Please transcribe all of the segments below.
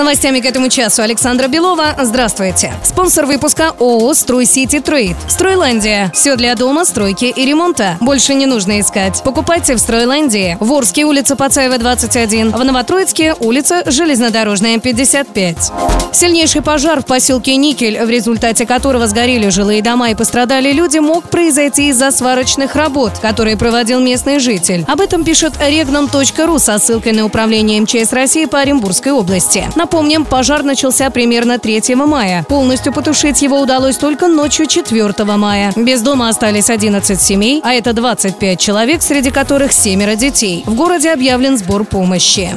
Новостями к этому часу Александра Белова. Здравствуйте. Спонсор выпуска ООО «Строй Сити Трейд». Стройландия. Все для дома, стройки и ремонта. Больше не нужно искать. Покупайте в Стройландии. В Орске улица Пацаева, 21. В Новотроицке улица Железнодорожная, 55. Сильнейший пожар в поселке Никель, в результате которого сгорели жилые дома и пострадали люди, мог произойти из-за сварочных работ, которые проводил местный житель. Об этом пишет regnum.ru со ссылкой на управление МЧС России по Оренбургской области. Напомним, пожар начался примерно 3 мая. Полностью потушить его удалось только ночью 4 мая. Без дома остались 11 семей, а это 25 человек, среди которых семеро детей. В городе объявлен сбор помощи.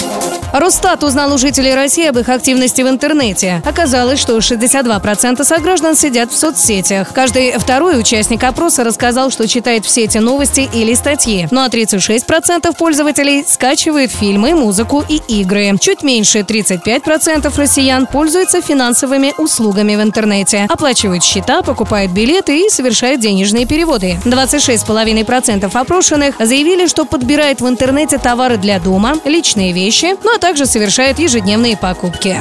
Росстат узнал у жителей России об их активности в интернете. Оказалось, что 62% сограждан сидят в соцсетях. Каждый второй участник опроса рассказал, что читает в сети новости или статьи. Ну а 36% пользователей скачивают фильмы, музыку и игры. Чуть меньше 35% россиян пользуются финансовыми услугами в интернете. Оплачивают счета, покупают билеты и совершают денежные переводы. 26,5% опрошенных заявили, что подбирают в интернете товары для дома, личные вещи, ну а также совершают ежедневные покупки.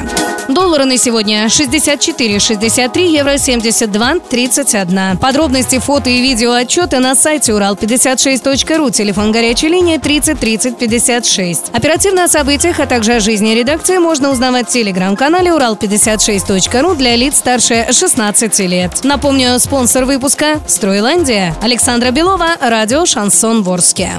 Доллары на сегодня 64,63, евро 72, 31. Подробности, фото и видео отчеты на сайте урал56.ру, телефон горячей линии 30 30 56. Оперативно о событиях, а также о жизни редакции можно узнавать в телеграм-канале урал56.ру для лиц старше 16 лет. Напомню, спонсор выпуска «Стройландия». Александра Белова, радио «Шансон Ворске».